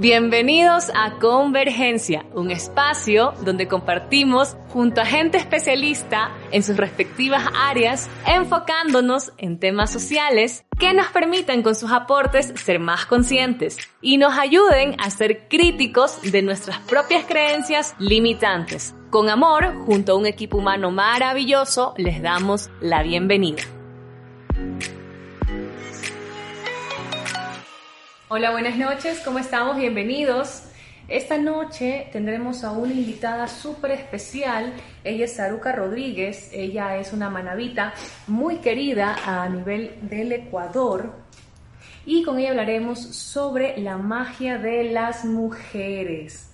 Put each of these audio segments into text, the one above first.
Bienvenidos a Convergencia, un espacio donde compartimos junto a gente especialista en sus respectivas áreas, enfocándonos en temas sociales que nos permitan con sus aportes ser más conscientes y nos ayuden a ser críticos de nuestras propias creencias limitantes. Con amor, junto a un equipo humano maravilloso, les damos la bienvenida. Hola, buenas noches, ¿cómo estamos? Bienvenidos. Esta noche tendremos a una invitada súper especial. Ella es Saruca Rodríguez. Ella es una manabita muy querida a nivel del Ecuador. Y con ella hablaremos sobre la magia de las mujeres.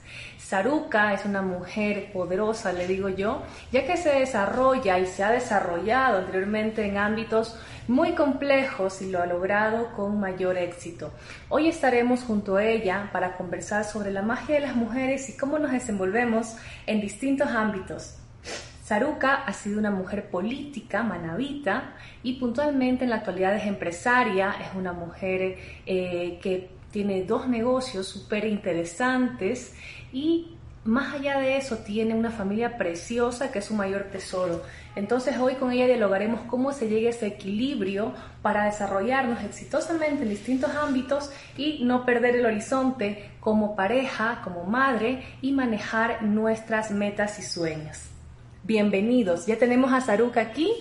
Saruca es una mujer poderosa, le digo yo, ya que se desarrolla y se ha desarrollado anteriormente en ámbitos muy complejos y lo ha logrado con mayor éxito. Hoy estaremos junto a ella para conversar sobre la magia de las mujeres y cómo nos desenvolvemos en distintos ámbitos. Saruca ha sido una mujer política, manavita, y puntualmente en la actualidad es empresaria, es una mujer eh, que tiene dos negocios súper interesantes y más allá de eso tiene una familia preciosa que es su mayor tesoro. Entonces hoy con ella dialogaremos cómo se llega a ese equilibrio para desarrollarnos exitosamente en distintos ámbitos y no perder el horizonte como pareja, como madre y manejar nuestras metas y sueños. Bienvenidos, ya tenemos a Saruka aquí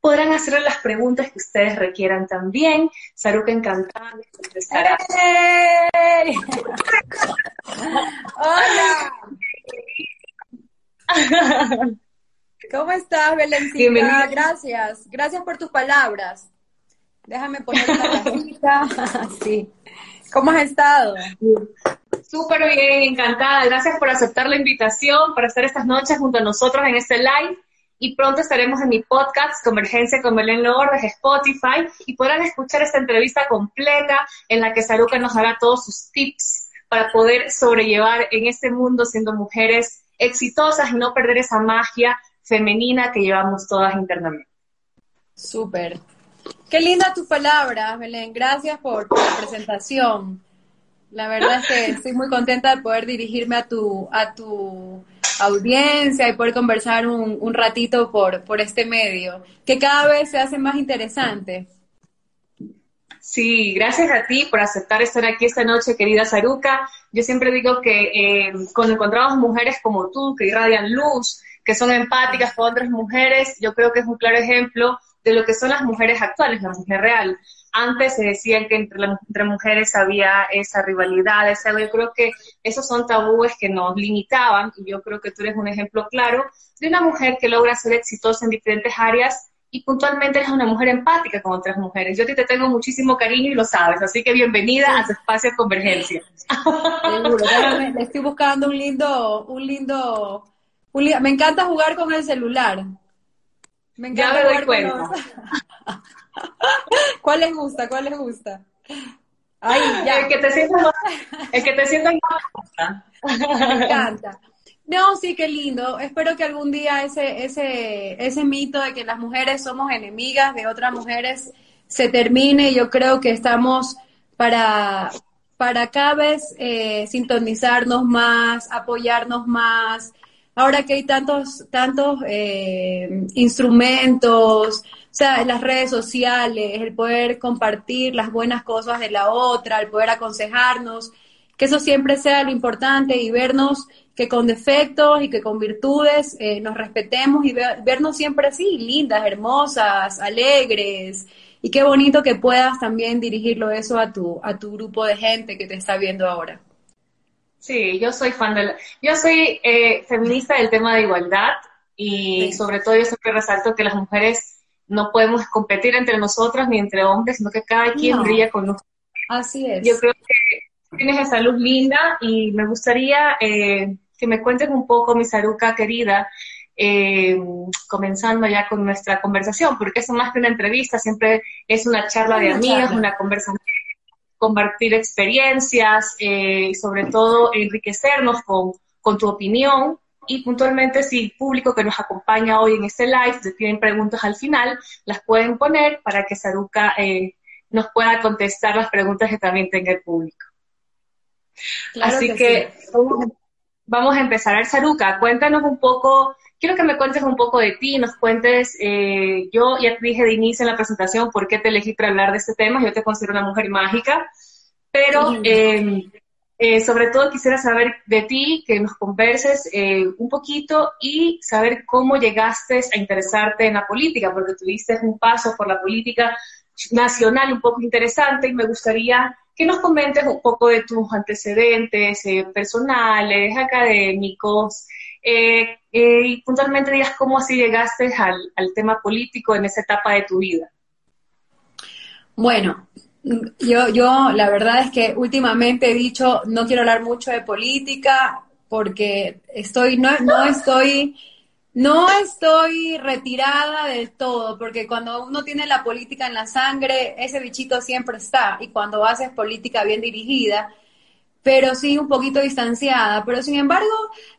podrán hacerle las preguntas que ustedes requieran también. Saruka encantada de contestar. ¡Hola! ¿Cómo estás, Belencita? Bienvenida. Gracias. Gracias por tus palabras. Déjame poner la casita. sí. ¿Cómo has estado? Súper bien, encantada. Gracias por aceptar la invitación para estar estas noches junto a nosotros en este live y pronto estaremos en mi podcast Convergencia con Belén Lourdes, Spotify, y podrán escuchar esta entrevista completa en la que Saruca nos dará todos sus tips para poder sobrellevar en este mundo siendo mujeres exitosas y no perder esa magia femenina que llevamos todas internamente. Súper. Qué linda tu palabra, Belén. Gracias por, la presentación. La verdad es que estoy muy contenta de poder dirigirme a tu, a tu audiencia y poder conversar un, un ratito por, por este medio, que cada vez se hace más interesante. Sí, gracias a ti por aceptar estar aquí esta noche, querida Saruca. Yo siempre digo que eh, cuando encontramos mujeres como tú, que irradian luz, que son empáticas con otras mujeres, yo creo que es un claro ejemplo de lo que son las mujeres actuales, la mujer real. Antes se decían que entre, entre mujeres había esa rivalidad, esa, yo creo que esos son tabúes que nos limitaban y yo creo que tú eres un ejemplo claro de una mujer que logra ser exitosa en diferentes áreas y puntualmente eres una mujer empática con otras mujeres. Yo a ti te tengo muchísimo cariño y lo sabes, así que bienvenida a tu espacio de convergencia. Seguro, estoy buscando un lindo, un lindo, me encanta jugar con el celular. Me encanta ya me doy cuenta. ¿Cuál les gusta? ¿Cuál les gusta? Ay, ya. El que te sientas el que te sientas Me encanta. No, sí, qué lindo. Espero que algún día ese, ese, ese mito de que las mujeres somos enemigas de otras mujeres se termine. Yo creo que estamos para, para cada vez eh, sintonizarnos más, apoyarnos más. Ahora que hay tantos, tantos eh, instrumentos, sea, las redes sociales, el poder compartir las buenas cosas de la otra, el poder aconsejarnos, que eso siempre sea lo importante y vernos que con defectos y que con virtudes eh, nos respetemos y vernos siempre así, lindas, hermosas, alegres. Y qué bonito que puedas también dirigirlo eso a tu, a tu grupo de gente que te está viendo ahora. Sí, yo soy fan de Yo soy eh, feminista del tema de igualdad y sobre todo yo siempre resalto que las mujeres no podemos competir entre nosotras ni entre hombres, sino que cada quien brilla con Así es. Yo creo que tienes esa luz linda y me gustaría eh, que me cuentes un poco, mi Saruca querida, eh, comenzando ya con nuestra conversación, porque eso más que una entrevista, siempre es una charla de amigos, una conversación, compartir experiencias, eh, sobre todo enriquecernos con, con tu opinión y puntualmente si el público que nos acompaña hoy en este live si tienen preguntas al final, las pueden poner para que Saruca eh, nos pueda contestar las preguntas que también tenga el público. Así que, vamos, a empezar. A Saruca, cuéntanos un poco, quiero que me cuentes un poco de ti, nos cuentes, eh, yo ya te dije de inicio en la presentación por qué te elegí para hablar de este tema, yo te considero una mujer mágica, pero eh, eh, sobre todo quisiera saber de ti, que nos converses eh, un poquito y saber cómo llegaste a interesarte en la política, porque tuviste un paso por la política nacional un poco interesante y me gustaría que nos comentes un poco de tus antecedentes eh, personales, académicos, y puntualmente digas cómo así llegaste al, al tema político en esa etapa de tu vida. Bueno, yo, yo, la verdad es que últimamente he dicho, no quiero hablar mucho de política porque estoy, no, no estoy, no estoy retirada del todo, porque cuando uno tiene la política en la sangre, ese bichito siempre está, y cuando haces política bien dirigida, pero sí un poquito distanciada, pero sin embargo,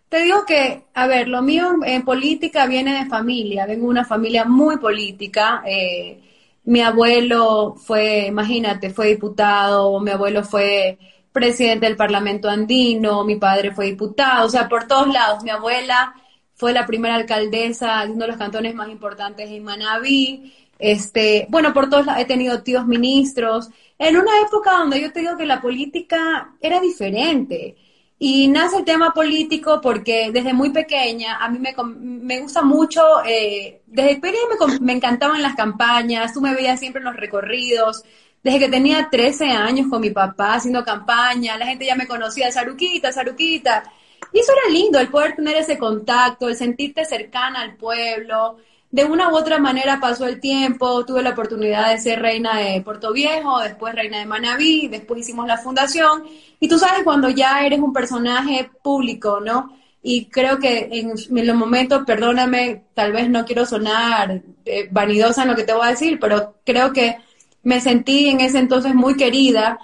te digo que, a ver, lo mío en política viene de familia, vengo de una familia muy política, eh, mi abuelo fue, imagínate, fue diputado, mi abuelo fue presidente del Parlamento andino, mi padre fue diputado, o sea, por todos lados. Mi abuela fue la primera alcaldesa de uno de los cantones más importantes en Manabí. Este, bueno, por todos lados he tenido tíos ministros. En una época donde yo te digo que la política era diferente. Y nace el tema político porque desde muy pequeña a mí me, me gusta mucho, eh, desde pequeña me, me, encantaban las campañas, tú me veías siempre en los recorridos, desde que tenía 13 años con mi papá haciendo campaña, la gente ya me conocía, Saruquita, Saruquita. Y eso era lindo, el poder tener ese contacto, el sentirte cercana al pueblo, de una u otra manera pasó el tiempo, tuve la oportunidad de ser reina de Puerto Viejo, después reina de Manabí, después hicimos la fundación, y tú sabes cuando ya eres un personaje público, ¿no? Y creo que en, los momentos, perdóname, tal vez no quiero sonar eh, vanidosa en lo que te voy a decir, pero creo que me sentí en ese entonces muy querida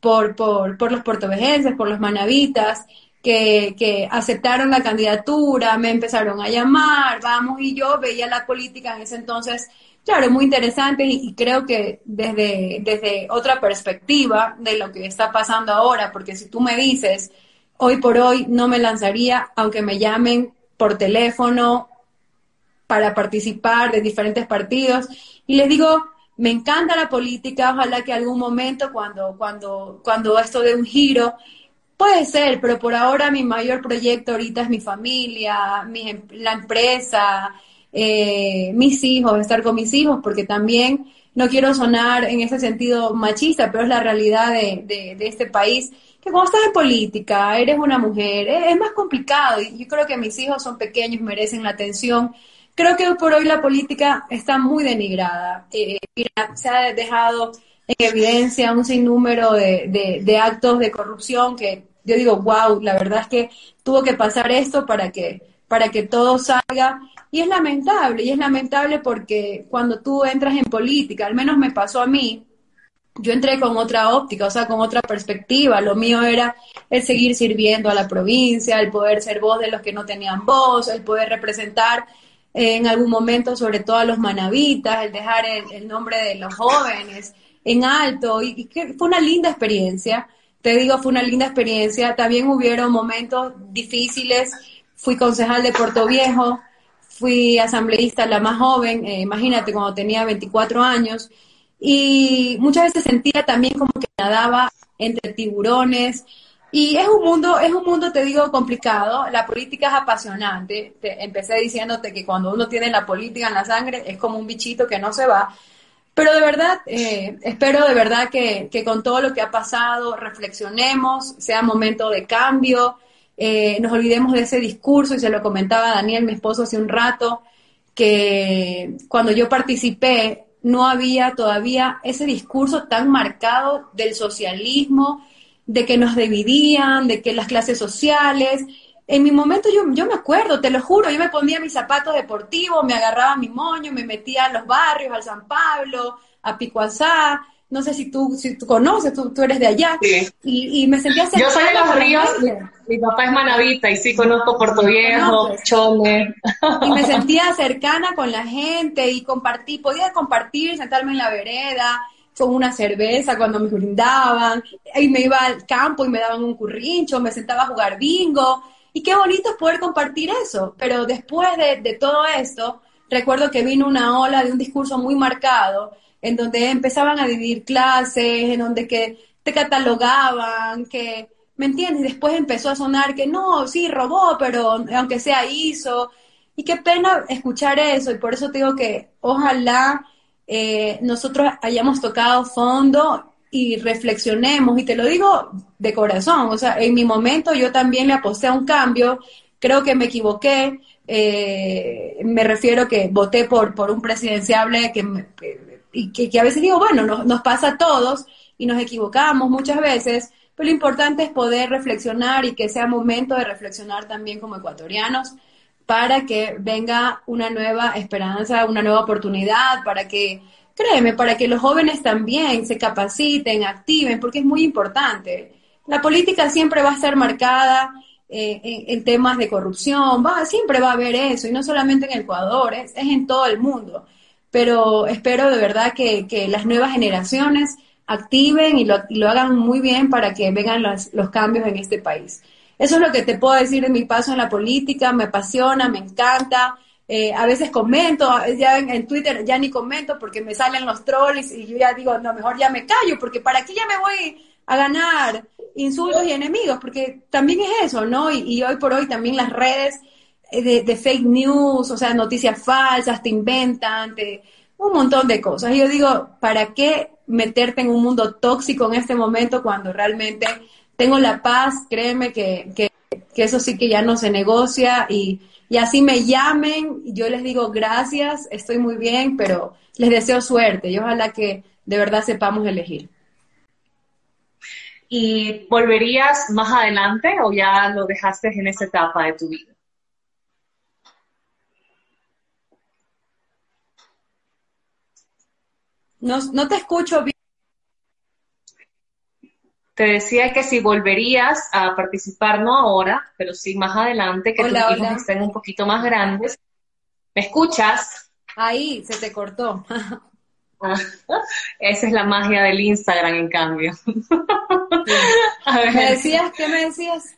por, por, por los puertovejenses, por los manavitas, que, aceptaron la candidatura, me empezaron a llamar, vamos, y yo veía la política en ese entonces, claro, muy interesante y, creo que desde, desde otra perspectiva de lo que está pasando ahora, porque si tú me dices, hoy por hoy no me lanzaría, aunque me llamen por teléfono para participar de diferentes partidos, y les digo, me encanta la política, ojalá que algún momento cuando, cuando, cuando esto dé un giro, Puede ser, pero por ahora mi mayor proyecto ahorita es mi familia, mi, em, la empresa, eh, mis hijos, estar con mis hijos, porque también no quiero sonar en ese sentido machista, pero es la realidad de, este país, que cuando estás en política, eres una mujer, es, más complicado y yo creo que mis hijos son pequeños, merecen la atención. Creo que por hoy la política está muy denigrada. Eh, se ha dejado en evidencia un sinnúmero de, de, actos de corrupción que yo digo, wow, la verdad es que tuvo que pasar esto para que, para que todo salga. Y es lamentable, y es lamentable porque cuando tú entras en política, al menos me pasó a mí, yo entré con otra óptica, o sea, con otra perspectiva. Lo mío era el seguir sirviendo a la provincia, el poder ser voz de los que no tenían voz, el poder representar en algún momento sobre todo a los manavitas, el dejar el nombre de los jóvenes, en alto y, que fue una linda experiencia. Te digo, fue una linda experiencia. También hubieron momentos difíciles. Fui concejal de Puerto Viejo, fui asambleísta la más joven, eh, imagínate, cuando tenía 24 años. Y muchas veces sentía también como que nadaba entre tiburones. Y es un mundo, es un mundo, te digo, complicado. La política es apasionante. empecé diciéndote que cuando uno tiene la política en la sangre es como un bichito que no se va. Pero de verdad, eh, espero de verdad que, con todo lo que ha pasado reflexionemos, sea momento de cambio, eh, nos olvidemos de ese discurso, y se lo comentaba Daniel, mi esposo, hace un rato, que cuando yo participé no había todavía ese discurso tan marcado del socialismo, de que nos dividían, de que las clases sociales. En mi momento yo, yo me acuerdo, te lo juro, yo me ponía mis zapatos deportivos, me agarraba mi moño, me metía a los barrios, al San Pablo, a Picuazá, no sé si tú, si tú conoces, tú, tú eres de allá, y, me sentía Yo soy de los ríos, mi, papá es manavita y sí conozco Puerto Viejo, Chole. Y me sentía cercana con la gente y compartí, podía compartir, sentarme en la vereda, con una cerveza cuando me brindaban, y me iba al campo y me daban un currincho, me sentaba a jugar bingo, y qué bonito poder compartir eso, pero después de, de todo esto, recuerdo que vino una ola de un discurso muy marcado, en donde empezaban a dividir clases, en donde que te catalogaban, que, ¿me entiendes? Después empezó a sonar que no, sí, robó, pero aunque sea hizo. Y qué pena escuchar eso, y por eso te digo que ojalá eh, nosotros hayamos tocado fondo y reflexionemos, y te lo digo de corazón, o sea, en mi momento yo también le aposté a un cambio, creo que me equivoqué, eh, me refiero que voté por, por un presidenciable que, me, y que, a veces digo, bueno, nos pasa a todos y nos equivocamos muchas veces, pero lo importante es poder reflexionar y que sea momento de reflexionar también como ecuatorianos para que venga una nueva esperanza, una nueva oportunidad, para que, créeme, para que los jóvenes también se capaciten, activen, porque es muy importante. La política siempre va a estar marcada eh, en, temas de corrupción, va, siempre va a haber eso, y no solamente en Ecuador, es en todo el mundo pero espero de verdad que, las nuevas generaciones activen y lo, lo, hagan muy bien para que vengan los, cambios en este país. Eso es lo que te puedo decir de mi paso en la política, me apasiona, me encanta. Eh, a veces comento, ya en, Twitter ya ni comento porque me salen los trolls y yo ya digo, no, mejor ya me callo porque para qué ya me voy a ganar insultos y enemigos, porque también es eso, ¿no? Y, y hoy por hoy también las redes eh, de, fake news, o sea, noticias falsas, te inventan, te, un montón de cosas. Y yo digo, ¿para qué meterte en un mundo tóxico en este momento cuando realmente tengo la paz? Créeme que, que, eso sí que ya no se negocia y, y así me llamen, yo les digo gracias, estoy muy bien, pero les deseo suerte y ojalá que de verdad sepamos elegir. ¿Y volverías más adelante o ya lo dejaste en esa etapa de tu vida? No, no te escucho bien. Te decía que si volverías a participar, no ahora, pero sí más adelante, que tus hijos estén un poquito más grandes. ¿Me escuchas? Ahí, se te cortó. Ah, esa es la magia del Instagram, en cambio. ¿Me decías? ¿Qué me decías?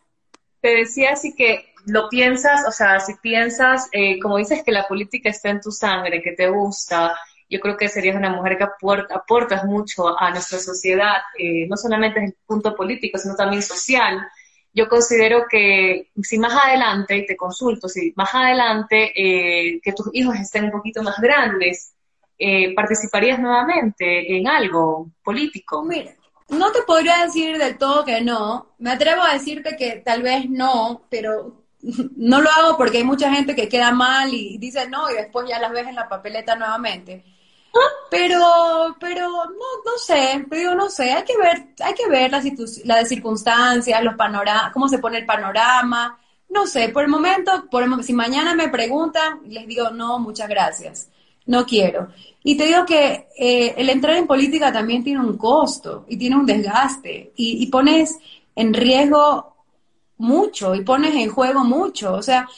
Te decía así que lo piensas, o sea, si piensas, eh, como dices que la política está en tu sangre, que te gusta, yo creo que serías una mujer que aportas mucho a nuestra sociedad, eh, no solamente desde el punto político, sino también social. Yo considero que si más adelante, y te consulto, si más adelante eh, que tus hijos estén un poquito más grandes, eh, ¿participarías nuevamente en algo político? Mira, no te podría decir del todo que no. Me atrevo a decirte que tal vez no, pero no lo hago porque hay mucha gente que queda mal y dice no y después ya las ves en la papeleta nuevamente. Pero, pero no, no sé, digo, no sé, hay que ver, hay que ver las, las circunstancias, los panoramas, cómo se pone el panorama, no sé, por el momento, por si mañana me preguntan, les digo, no, muchas gracias, no quiero. Y te digo que eh, el entrar en política también tiene un costo y tiene un desgaste y, y pones en riesgo mucho y pones en juego mucho, o sea,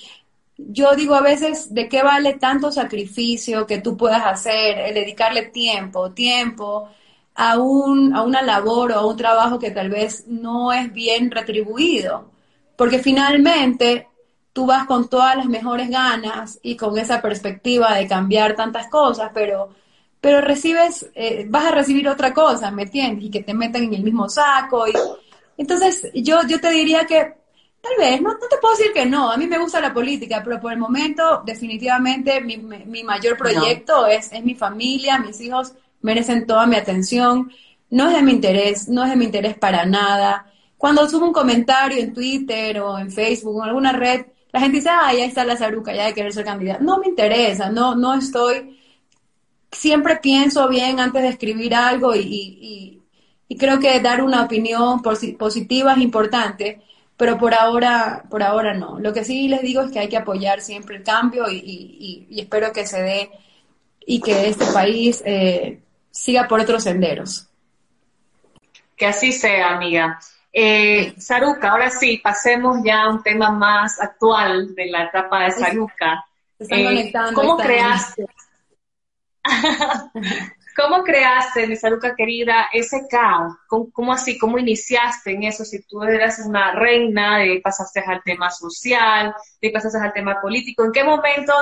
yo digo a veces, ¿de qué vale tanto sacrificio que tú puedas hacer, el dedicarle tiempo, tiempo a, un, a una labor o a un trabajo que tal vez no es bien retribuido? Porque finalmente tú vas con todas las mejores ganas y con esa perspectiva de cambiar tantas cosas, pero, pero recibes, eh, vas a recibir otra cosa, ¿me entiendes? Y que te metan en el mismo saco. Y, entonces, yo, yo te diría que Tal vez, no, no, te puedo decir que no, a mí me gusta la política, pero por el momento definitivamente mi, mi mayor proyecto es, es mi familia, mis hijos merecen toda mi atención, no es de mi interés, no es de mi interés para nada. Cuando subo un comentario en Twitter o en Facebook o en alguna red, la gente dice, ah, ya está la Zaruca, ya de querer ser candidata. No me interesa, no, no estoy siempre pienso bien antes de escribir algo y, creo que dar una opinión positiva es importante, pero por ahora, por ahora no. Lo que sí les digo es que hay que apoyar siempre el cambio y, espero que se dé y que este país eh, siga por otros senderos. Que así sea, amiga. Eh, Saruca, ahora sí, pasemos ya a un tema más actual de la etapa de Saruca. Eh, ¿Cómo creaste? ¿Cómo creaste, mi Saruca querida, ese caos? ¿Cómo, así? ¿Cómo iniciaste en eso? Si tú eras una reina, de pasaste al tema social, de pasaste al tema político, ¿en qué momento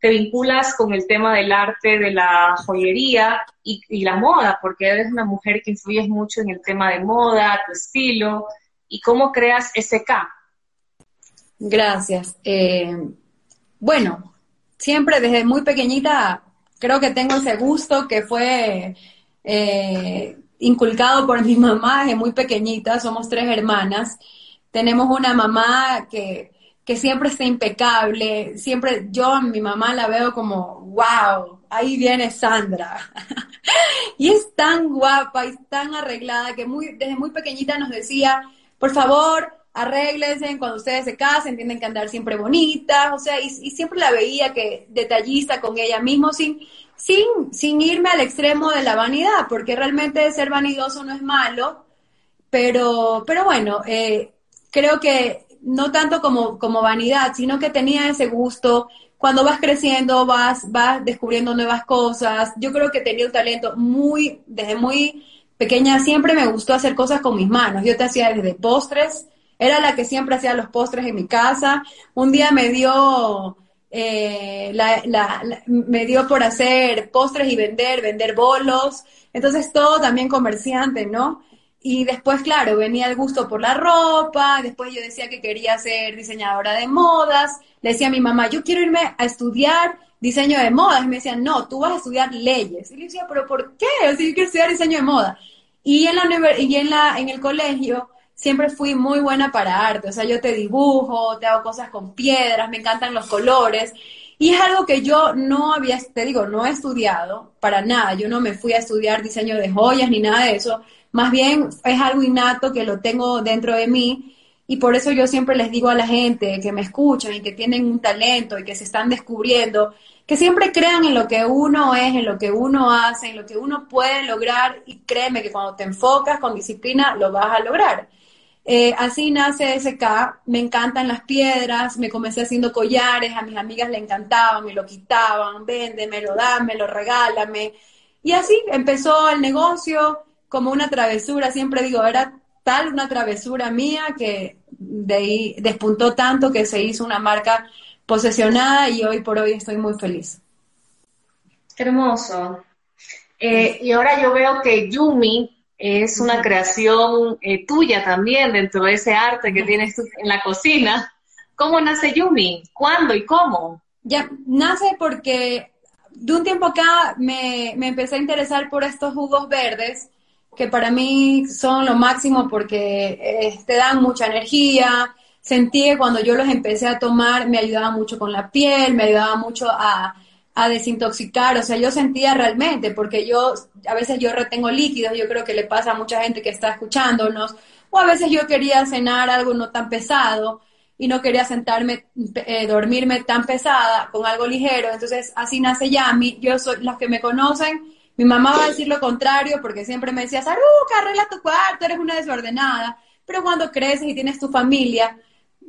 te vinculas con el tema del arte, de la joyería y, la moda, porque eres una mujer que influyes mucho en el tema de moda, tu estilo, y cómo creas SK. Gracias. Eh, bueno, siempre desde muy pequeñita creo que tengo ese gusto que fue eh, inculcado por mi mamá desde muy pequeñita, somos tres hermanas. Tenemos una mamá que que siempre está impecable, siempre yo a mi mamá la veo como, wow, ahí viene Sandra. y es tan guapa y tan arreglada que desde muy pequeñita nos decía, por favor, arréglense cuando ustedes se casen, tienen que andar siempre bonitas, o sea, y, siempre la veía que detallista con ella mismo, sin, sin, sin irme al extremo de la vanidad, porque realmente ser vanidoso no es malo, pero, pero bueno, eh, creo que no tanto como, como vanidad, sino que tenía ese gusto. Cuando vas creciendo, vas, vas descubriendo nuevas cosas. Yo creo que tenía un talento muy, desde muy pequeña, siempre me gustó hacer cosas con mis manos. Yo te hacía desde postres, era la que siempre hacía los postres en mi casa. Un día me dio, eh, me dio por hacer postres y vender, vender bolos. Entonces todo también comerciante, ¿no? Y después, claro, venía el gusto por la ropa, después yo decía que quería ser diseñadora de modas, le decía a mi mamá, yo quiero irme a estudiar diseño de modas, y me decían, no, tú vas a estudiar leyes. Y le decía, pero ¿por qué? O sea, yo quiero estudiar diseño de moda. Y en, la y en, la, en el colegio siempre fui muy buena para arte, o sea, yo te dibujo, te hago cosas con piedras, me encantan los colores. Y es algo que yo no había, te digo, no he estudiado para nada. Yo no me fui a estudiar diseño de joyas ni nada de eso más bien es algo innato que lo tengo dentro de mí y por eso yo siempre les digo a la gente que me escuchan y que tienen un talento y que se están descubriendo, que siempre crean en lo que uno es, en lo que uno hace, en lo que uno puede lograr y créeme que cuando te enfocas con disciplina lo vas a lograr. Eh, así nace SK, me encantan las piedras, me comencé haciendo collares, a mis amigas le encantaban, me lo quitaban, véndemelo, dámelo, regálame. Y así empezó el negocio, como una travesura, siempre digo, era tal una travesura mía que de ahí despuntó tanto que se hizo una marca posesionada y hoy por hoy estoy muy feliz. hermoso. Eh, y ahora yo veo que Yumi es una creación eh, tuya también dentro de ese arte que tienes en la cocina. ¿Cómo nace Yumi? ¿Cuándo y cómo? Ya, nace porque de un tiempo acá me, me empecé a interesar por estos jugos verdes que para mí son lo máximo porque eh, te dan mucha energía. Sentí que cuando yo los empecé a tomar me ayudaba mucho con la piel, me ayudaba mucho a, a desintoxicar, o sea, yo sentía realmente, porque yo, a veces yo retengo líquidos, yo creo que le pasa a mucha gente que está escuchándonos, o a veces yo quería cenar algo no tan pesado y no quería sentarme, eh, dormirme tan pesada con algo ligero, entonces así nace Yami, yo soy, los que me conocen, mi mamá va a decir lo contrario porque siempre me decía, Saruca, arregla tu cuarto, eres una desordenada. Pero cuando creces y tienes tu familia,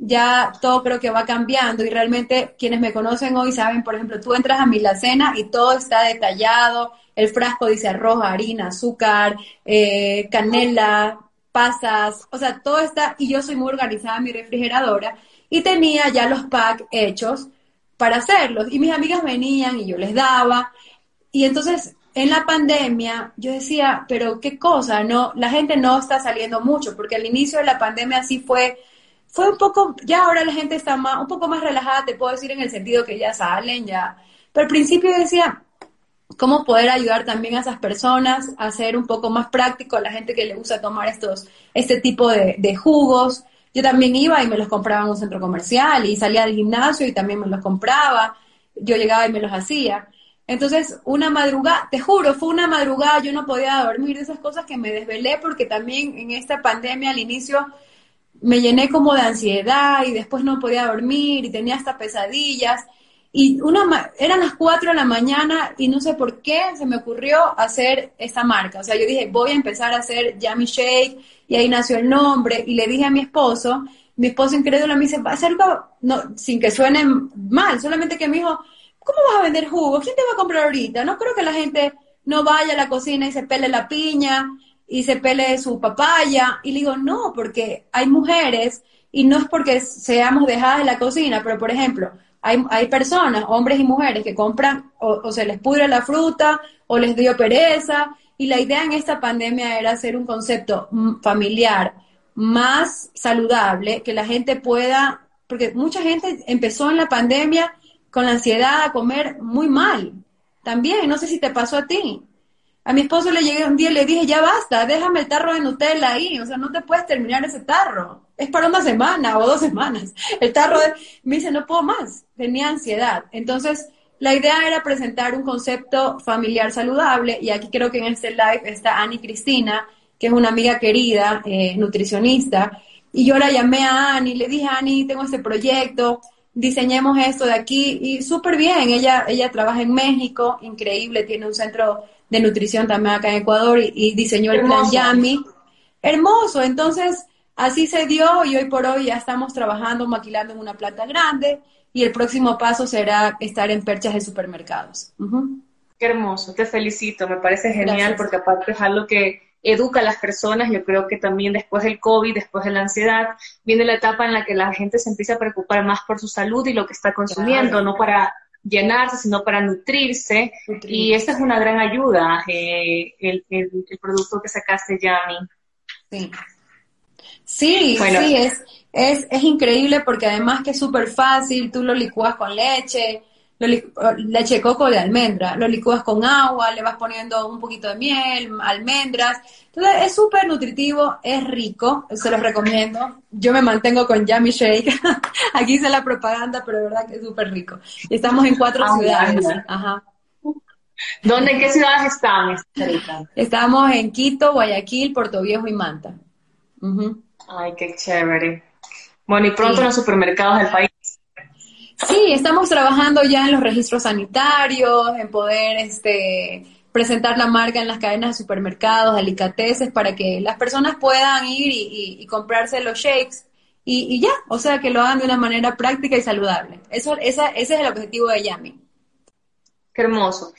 ya todo creo que va cambiando y realmente quienes me conocen hoy saben, por ejemplo, tú entras a mi cena y todo está detallado, el frasco dice arroz, harina, azúcar, eh, canela, pasas, o sea, todo está, y yo soy muy organizada en mi refrigeradora y tenía ya los packs hechos para hacerlos y mis amigas venían y yo les daba. Y entonces en la pandemia yo decía, pero qué cosa, no, la gente no está saliendo mucho, porque al inicio de la pandemia sí fue, fue un poco, ya ahora la gente está más, un poco más relajada, te puedo decir en el sentido que ya salen, ya, pero al principio decía, cómo poder ayudar también a esas personas a ser un poco más práctico, a la gente que le gusta tomar estos, este tipo de, de jugos. Yo también iba y me los compraba en un centro comercial y salía del gimnasio y también me los compraba. Yo llegaba y me los hacía. Entonces, una madrugada, te juro, fue una madrugada, yo no podía dormir de esas cosas que me desvelé porque también en esta pandemia al inicio me llené como de ansiedad y después no podía dormir y tenía hasta pesadillas. Y una, eran las 4 de la mañana y no sé por qué se me ocurrió hacer esta marca. O sea, yo dije, voy a empezar a hacer Yummy Shake y ahí nació el nombre y le dije a mi esposo, mi esposo incrédulo me dice, va a ser algo, no, sin que suene mal, solamente que me dijo, ¿cómo vas a vender jugo? ¿Quién te va a comprar ahorita? No creo que la gente no vaya a la cocina y se pele la piña y se pele su papaya. Y le digo, no, porque hay mujeres y no es porque seamos dejadas en la cocina, pero por ejemplo, hay, hay personas, hombres y mujeres, que compran o, se les pudre la fruta o les dio pereza. Y la idea en esta pandemia era hacer un concepto familiar más saludable, que la gente pueda, porque mucha gente empezó en la pandemia con la ansiedad a comer muy mal. También, no sé si te pasó a ti. A mi esposo le llegué un día y le dije, ya basta, déjame el tarro de Nutella ahí, o sea, no te puedes terminar ese tarro. Es para una semana o dos semanas. El tarro de... me dice, no puedo más, tenía ansiedad. Entonces, la idea era presentar un concepto familiar saludable y aquí creo que en este live está Ani Cristina, que es una amiga querida, eh, nutricionista, y yo la llamé a Ani, le dije, Ani, tengo este proyecto, diseñemos esto de aquí, y súper bien, ella, ella trabaja en México, increíble, tiene un centro de nutrición también acá en Ecuador y, diseñó el plan Yami. Hermoso, entonces así se dio y hoy por hoy ya estamos trabajando, maquilando en una planta grande y el próximo paso será estar en perchas de supermercados. Qué hermoso, te felicito, me parece genial porque aparte es algo que educa a las personas, yo creo que también después del COVID, después de la ansiedad, viene la etapa en la que la gente se empieza a preocupar más por su salud y lo que está consumiendo, no para llenarse, sino para nutrirse. Y esta es una gran ayuda, eh, el, el, producto que sacaste, Yami. Sí, sí, sí es, es, es increíble porque además que es súper fácil, tú lo licúas con leche, leche de coco de almendra, lo licúas con agua, le vas poniendo un poquito de miel, almendras. Entonces es súper nutritivo, es rico, se los recomiendo. Yo me mantengo con Yummy Shake. Aquí hice la propaganda, pero de verdad que es súper rico. Estamos en cuatro ah, ciudades. Ajá. ¿Dónde, en qué ciudades están? Estamos en Quito, Guayaquil, Puerto Viejo y Manta. Ay, qué chévere. Bueno, y pronto en los supermercados del país. Sí, estamos trabajando ya en los registros sanitarios, en poder este, presentar la marca en las cadenas de supermercados, delicateces, para que las personas puedan ir y, comprarse los shakes y, ya, o sea, que lo hagan de una manera práctica y saludable. Eso, esa, ese es el objetivo de Yami. Qué hermoso.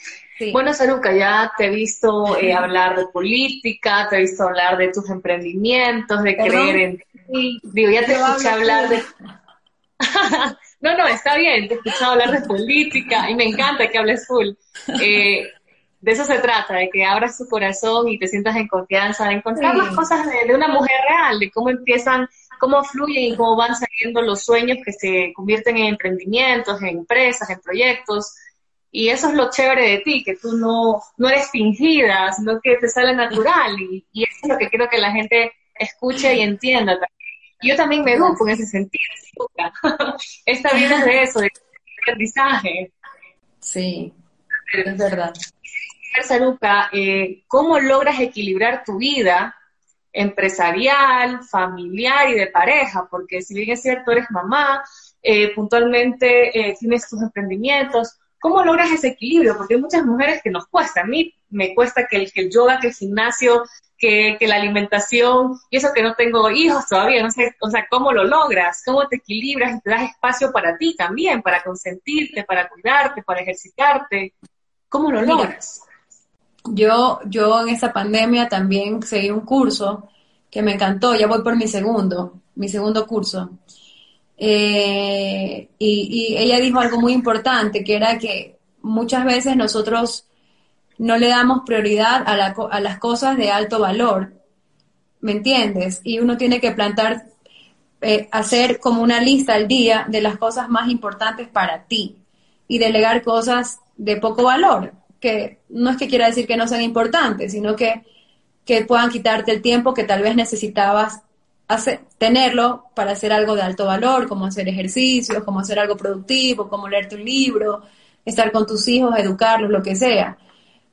Bueno, Saruca, ya te he visto eh, hablar de política, te he visto hablar de tus emprendimientos, de creer en ti. Digo, ya te escuché hablar de... No, no, está bien, te he escuchado hablar de política y me encanta que hables full. Eh, de eso se trata, de que abras tu corazón y te sientas en confianza, de encontrar las cosas de, una mujer real, de cómo empiezan, cómo fluyen y cómo van saliendo los sueños que se convierten en emprendimientos, en empresas, en proyectos. Y eso es lo chévere de ti, que tú no, no eres fingida, sino que te sale natural. Y, y eso es lo que quiero que la gente escuche y entienda también yo también me educo en ese sentido. Esta vida es de eso, de aprendizaje. Sí, es verdad. Saruca, eh, ¿cómo logras equilibrar tu vida empresarial, familiar y de pareja? Porque si bien es cierto, eres mamá, eh, puntualmente eh, tienes tus emprendimientos, ¿cómo logras ese equilibrio? Porque hay muchas mujeres que nos cuesta. A mí me cuesta que el, que el yoga, que el gimnasio, que, la alimentación, y eso que no tengo hijos todavía, no sé, o sea, ¿cómo lo logras? ¿Cómo te equilibras y te das espacio para ti también, para consentirte, para cuidarte, para ejercitarte? ¿Cómo lo logras? Yo, yo en esa pandemia también seguí un curso que me encantó, ya voy por mi segundo, mi segundo curso. Eh, y, y ella dijo algo muy importante, que era que muchas veces nosotros no le damos prioridad a, a las cosas de alto valor, ¿me entiendes? Y uno tiene que plantar, eh, hacer como una lista al día de las cosas más importantes para ti y delegar cosas de poco valor, que no es que quiera decir que no sean importantes, sino que, que puedan quitarte el tiempo que tal vez necesitabas tenerlo para hacer algo de alto valor, como hacer ejercicios, como hacer algo productivo, como leerte un libro, estar con tus hijos, educarlos, lo que sea.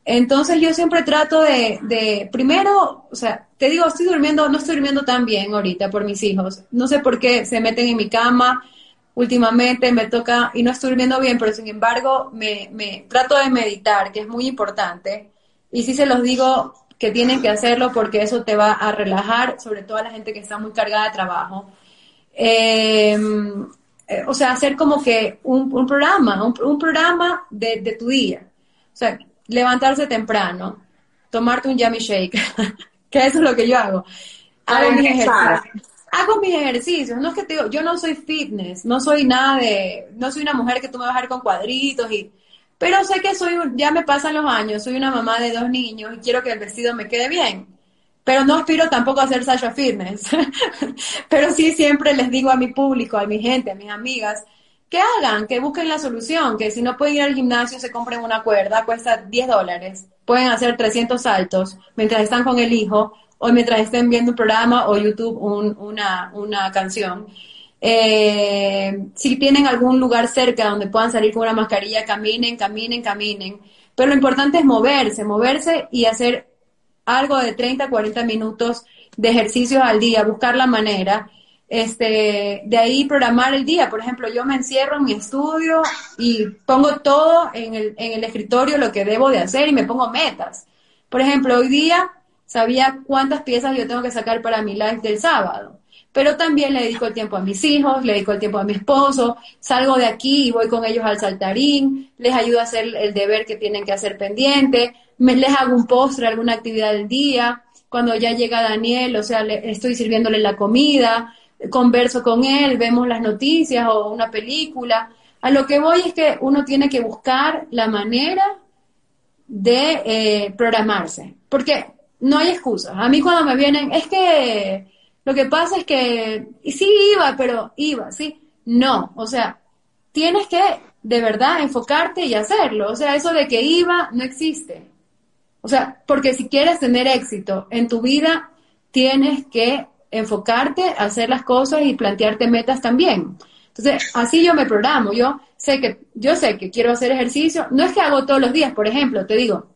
Entonces yo siempre trato de, de, primero, o sea, te digo, estoy durmiendo, no estoy durmiendo tan bien ahorita por mis hijos. No sé por qué se meten en mi cama últimamente, me toca, y no estoy durmiendo bien, pero sin embargo me, trato de meditar, que es muy importante. Y sí se los digo que tienen que hacerlo porque eso te va a relajar, sobre todo a la gente que está muy cargada de trabajo. Em, eh, o sea, hacer como que un, un programa, un, un programa de, de tu día. O sea, levantarse temprano, tomarte un yummy shake, que eso es lo que yo hago. Hago mis ejercicios. Hago mis ejercicios, no es que te digo, yo no soy fitness, no soy nada de, no soy una mujer que tú me vas a ver con cuadritos y, pero sé que soy, ya me pasan los años, soy una mamá de dos niños y quiero que el vestido me quede bien. Pero no aspiro tampoco a ser Sasha Fitness. pero sí siempre les digo a mi público, a mi gente, a mis amigas, que hagan, que busquen la solución, que si no pueden ir al gimnasio se compren una cuerda, cuesta 10 dólares, pueden hacer 300 saltos mientras están con el hijo o mientras estén viendo un programa o YouTube una, una canción. Eh, si tienen algún lugar cerca donde puedan salir con una mascarilla, caminen, caminen, caminen. Pero lo importante es moverse, moverse y hacer algo de 30, 40 minutos de ejercicios al día, buscar la manera este, de ahí programar el día. Por ejemplo, yo me encierro en mi estudio y pongo todo en el, en el escritorio lo que debo de hacer y me pongo metas. Por ejemplo, hoy día sabía cuántas piezas yo tengo que sacar para mi live del sábado. Pero también le dedico el tiempo a mis hijos, le dedico el tiempo a mi esposo, salgo de aquí y voy con ellos al saltarín, les ayudo a hacer el deber que tienen que hacer pendiente, les hago un postre, alguna actividad del día, cuando ya llega Daniel, o sea, le, estoy sirviéndole la comida, converso con él, vemos las noticias o una película. A lo que voy es que uno tiene que buscar la manera de eh, programarse, porque no hay excusas. A mí cuando me vienen, es que lo que pasa es que sí iba, pero iba, sí. No, o sea, tienes que de verdad enfocarte y hacerlo. O sea, eso de que iba no existe. O sea, porque si quieres tener éxito en tu vida, tienes que enfocarte, hacer las cosas y plantearte metas también. Entonces, así yo me programo. Yo sé que, yo sé que quiero hacer ejercicio. No es que hago todos los días, por ejemplo, te digo,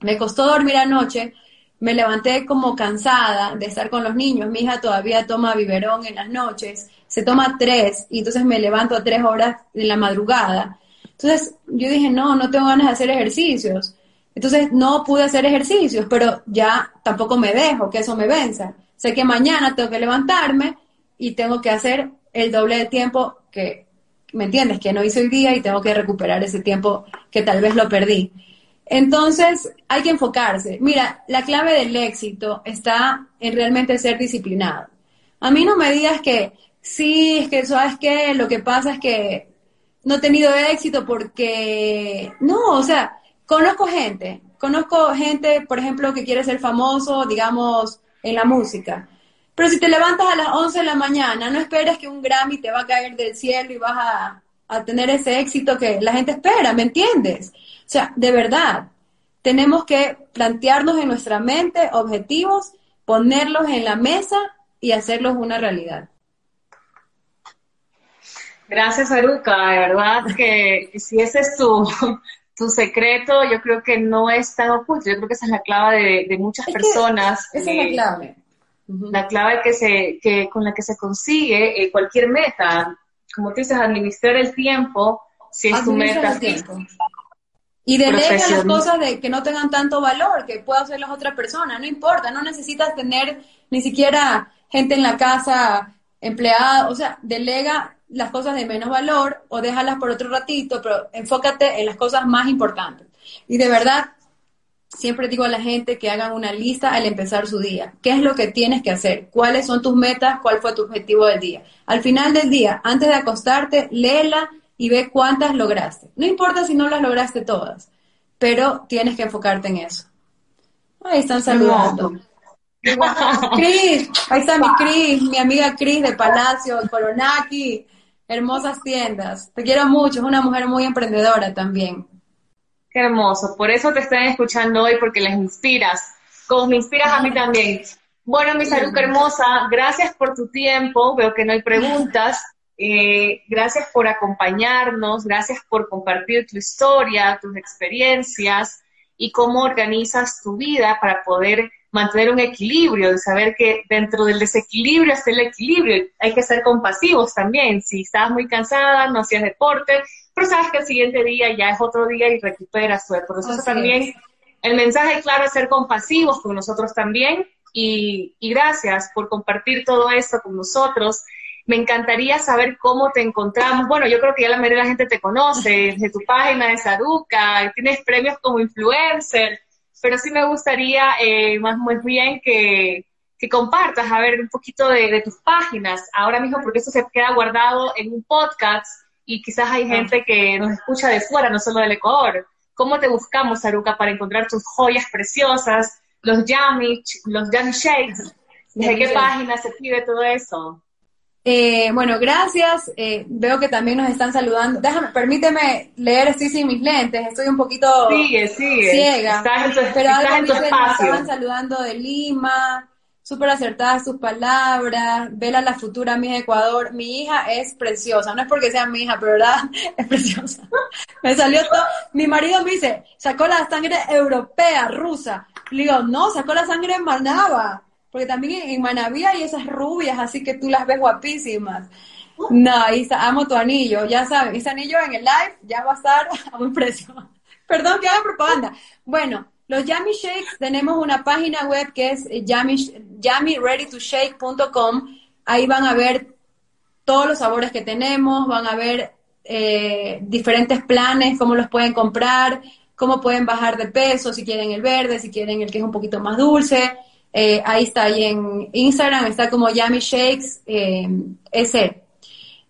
me costó dormir anoche, me levanté como cansada de estar con los niños. Mi hija todavía toma biberón en las noches, se toma tres, y entonces me levanto a tres horas en la madrugada. Entonces, yo dije, no, no tengo ganas de hacer ejercicios. Entonces, no pude hacer ejercicios, pero ya tampoco me dejo que eso me venza sé que mañana tengo que levantarme y tengo que hacer el doble de tiempo que, ¿me entiendes? Que no hice hoy día y tengo que recuperar ese tiempo que tal vez lo perdí. Entonces, hay que enfocarse. Mira, la clave del éxito está en realmente ser disciplinado. A mí no me digas que sí, es que sabes qué, lo que pasa es que no he tenido éxito porque no, o sea, conozco gente, conozco gente, por ejemplo, que quiere ser famoso, digamos, en la música. Pero si te levantas a las 11 de la mañana, no esperes que un Grammy te va a caer del cielo y vas a, tener ese éxito que la gente espera, ¿me entiendes? O sea, de verdad, tenemos que plantearnos en nuestra mente objetivos, ponerlos en la mesa y hacerlos una realidad. Gracias, Aruca. De verdad que si ese es tu, tu secreto yo creo que no es tan oculto, yo creo que esa es la clave de, muchas personas. Esa es la clave. La clave que se, que, con la que se consigue eh, cualquier meta. Como tú dices, administrar el tiempo, si es tu meta. Y delega las cosas de que no tengan tanto valor, que pueda hacer las otras personas, no importa, no necesitas tener ni siquiera gente en la casa, empleada, o sea, delega las cosas de menos valor o déjalas por otro ratito, pero enfócate en las cosas más importantes. Y de verdad, siempre digo a la gente que hagan una lista al empezar su día. ¿Qué es lo que tienes que hacer? ¿Cuáles son tus metas? ¿Cuál fue tu objetivo del día? Al final del día, antes de acostarte, léela y ve cuántas lograste. No importa si no las lograste todas, pero tienes que enfocarte en eso. Ahí están saludando. Cris, ahí está mi Cris, mi amiga Cris de Palacio, Coronaki hermosas tiendas. Te quiero mucho, es una mujer muy emprendedora también. Qué hermoso, por eso te están escuchando hoy, porque les inspiras, como me inspiras a mí también. Bueno, mi salud hermosa, gracias por tu tiempo, veo que no hay preguntas. Eh, gracias por acompañarnos, gracias por compartir tu historia, tus experiencias y cómo organizas tu vida para poder mantener un equilibrio, de saber que dentro del desequilibrio está el equilibrio. Hay que ser compasivos también. Si estás muy cansada, no hacías deporte, pero sabes que el siguiente día ya es otro día y recuperas tu eso también el mensaje claro es ser compasivos con nosotros también. Y, y gracias por compartir todo esto con nosotros. Me encantaría saber cómo te encontramos. Bueno, yo creo que ya la mayoría de la gente te conoce, de tu página de Saruca, tienes premios como influencer pero sí me gustaría eh, más muy bien que, que, compartas, a ver, un poquito de, tus páginas ahora mismo, porque eso se queda guardado en un podcast y quizás hay gente que nos escucha de fuera, no solo del Ecuador. ¿Cómo te buscamos, Saruca, para encontrar tus joyas preciosas, los yummy, los yummy shakes? ¿Desde qué página se pide todo eso? Eh, bueno, gracias. Eh, veo que también nos están saludando. Déjame, permíteme leer estoy sin mis lentes. Estoy un poquito ciega. pero algo estaban saludando de Lima. Súper acertadas sus palabras. Vela la futura mi Ecuador. Mi hija es preciosa. No es porque sea mi hija, pero verdad es preciosa. me salió todo. Mi marido me dice, sacó la sangre europea, rusa. Le digo, no, sacó la sangre manaba porque también en Manaví hay esas rubias, así que tú las ves guapísimas. No, Isa, amo tu anillo, ya sabes, ese anillo en el live ya va a estar a buen precio. Perdón que haga propaganda. Bueno, los Yummy Shakes tenemos una página web que es yummyreadytoshake.com. Ahí van a ver todos los sabores que tenemos, van a ver eh, diferentes planes, cómo los pueden comprar, cómo pueden bajar de peso, si quieren el verde, si quieren el que es un poquito más dulce. Eh, ahí está, y en Instagram está como Yummy Shakes eh, S.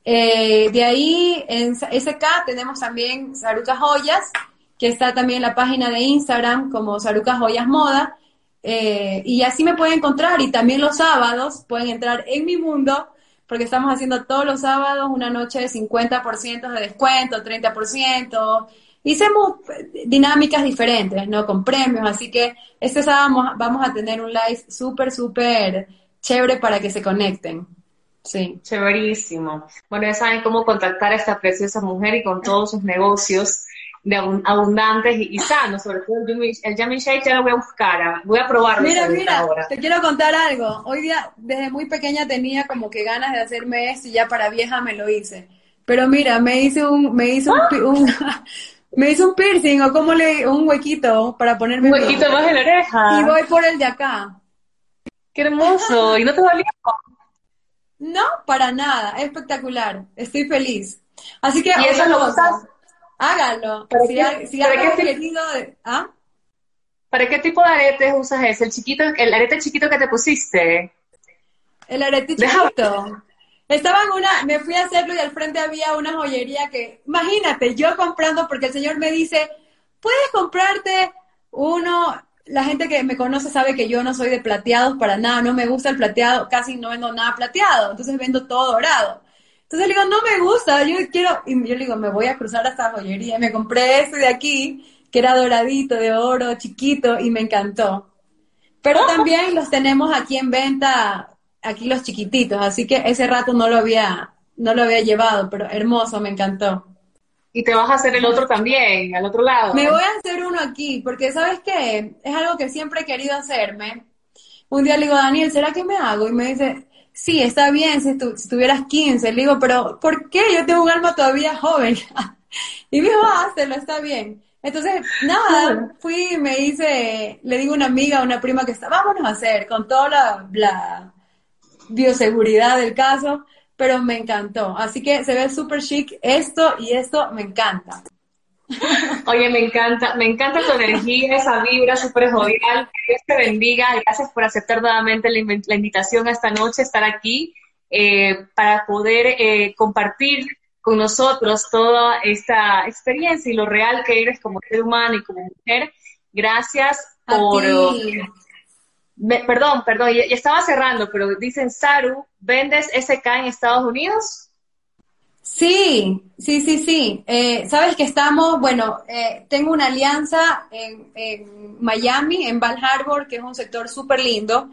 Eh, de ahí en SK tenemos también Saruca Joyas, que está también en la página de Instagram como Saruca Joyas Moda. y así me pueden encontrar. Y también los sábados pueden entrar en mi mundo, porque estamos haciendo todos los sábados una noche de 50% de descuento, 30% hicimos dinámicas diferentes, ¿no? Con premios, así que este sábado vamos a tener un live súper, súper chévere para que se conecten. Sí. Chéverísimo. Bueno, ya saben cómo contactar a esta preciosa mujer y con todos sus negocios de abundantes y, sanos, sobre todo el Yummy Shake ya lo voy a buscar, voy a probarlo. Mira, mira, te quiero contar algo. Hoy día, desde muy pequeña tenía como que ganas de hacerme esto y ya para vieja me lo hice. Pero mira, me hice un, me hice un Me hizo un piercing o como le un huequito para ponerme un huequito más en la oreja. Y voy por el de acá. Qué hermoso. ¿Y no te dolió? No, para nada. Espectacular. Estoy feliz. Así que ¿Y eso lo usas? Hágalo. ¿Para, qué, ¿para, qué ¿ah? ¿Para qué tipo de aretes usas ese? El chiquito, el arete chiquito que te pusiste. El arete chiquito. Estaba en una, me fui a hacerlo y al frente había una joyería que, imagínate, yo comprando, porque el señor me dice, puedes comprarte uno, la gente que me conoce sabe que yo no soy de plateados para nada, no me gusta el plateado, casi no vendo nada plateado, entonces vendo todo dorado. Entonces le digo, no me gusta, yo quiero, y yo le digo, me voy a cruzar a esta joyería, y me compré este de aquí, que era doradito, de oro, chiquito, y me encantó. Pero también los tenemos aquí en venta aquí los chiquititos, así que ese rato no lo había, no lo había llevado, pero hermoso, me encantó. Y te vas a hacer el otro también, al otro lado. Me voy a hacer uno aquí, porque ¿sabes qué? Es algo que siempre he querido hacerme. Un día le digo, Daniel, ¿será que me hago? Y me dice, sí, está bien si, si tuvieras 15. Le digo, pero ¿por qué? Yo tengo un alma todavía joven. y me dijo, ah, lo está bien. Entonces, nada, fui, me hice, le digo a una amiga, a una prima que está, vámonos a hacer, con toda la, la bioseguridad del caso, pero me encantó. Así que se ve súper chic esto y esto me encanta. Oye, me encanta, me encanta tu energía, esa vibra súper jovial. Que Dios te bendiga. Gracias por aceptar nuevamente la, invitación a esta noche, estar aquí, eh, para poder eh, compartir con nosotros toda esta experiencia y lo real que eres como ser humano y como mujer. Gracias por, perdón, perdón, ya, estaba cerrando, pero dicen, Saru, ¿vendes SK en Estados Unidos? Sí, sí, sí, sí. Eh, Sabes que estamos, bueno, eh, tengo una alianza en, Miami, en Val Harbor, que es un sector súper lindo.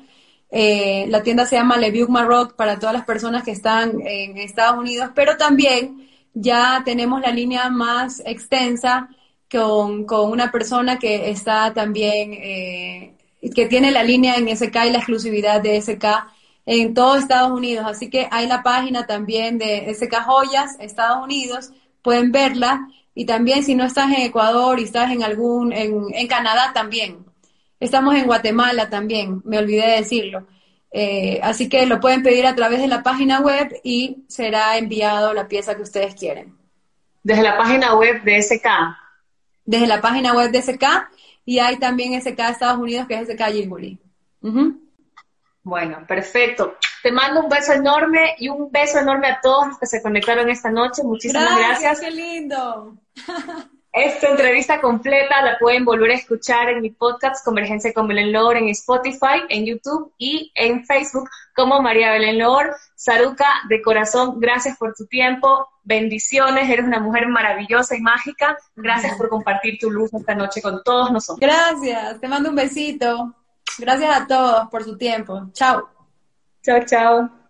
Eh, la tienda se llama Le Vieux Maroc para todas las personas que están en Estados Unidos, pero también ya tenemos la línea más extensa con, una persona que está también, eh, que tiene la línea en SK y la exclusividad de SK en todo Estados Unidos. Así que hay la página también de SK Joyas, Estados Unidos, pueden verla. Y también si no estás en Ecuador y estás en algún, en, en Canadá también. Estamos en Guatemala también, me olvidé de decirlo. Eh, así que lo pueden pedir a través de la página web y será enviado la pieza que ustedes quieren. Desde la página web de SK. Desde la página web de SK y hay también SK Estados Unidos que es SK Gilbury. Bueno, perfecto. Te mando un beso enorme y un beso enorme a todos los que se conectaron esta noche. Muchísimas gracias. Gracias, qué lindo. Esta entrevista completa la pueden volver a escuchar en mi podcast Convergencia con Belén Lor en Spotify, en YouTube y en Facebook como María Belén Lor. Saruca, de corazón, gracias por tu tiempo. Bendiciones, eres una mujer maravillosa y mágica. Gracias por compartir tu luz esta noche con todos nosotros. Gracias, te mando un besito. Gracias a todos por su tiempo. Chao. Chao, chao.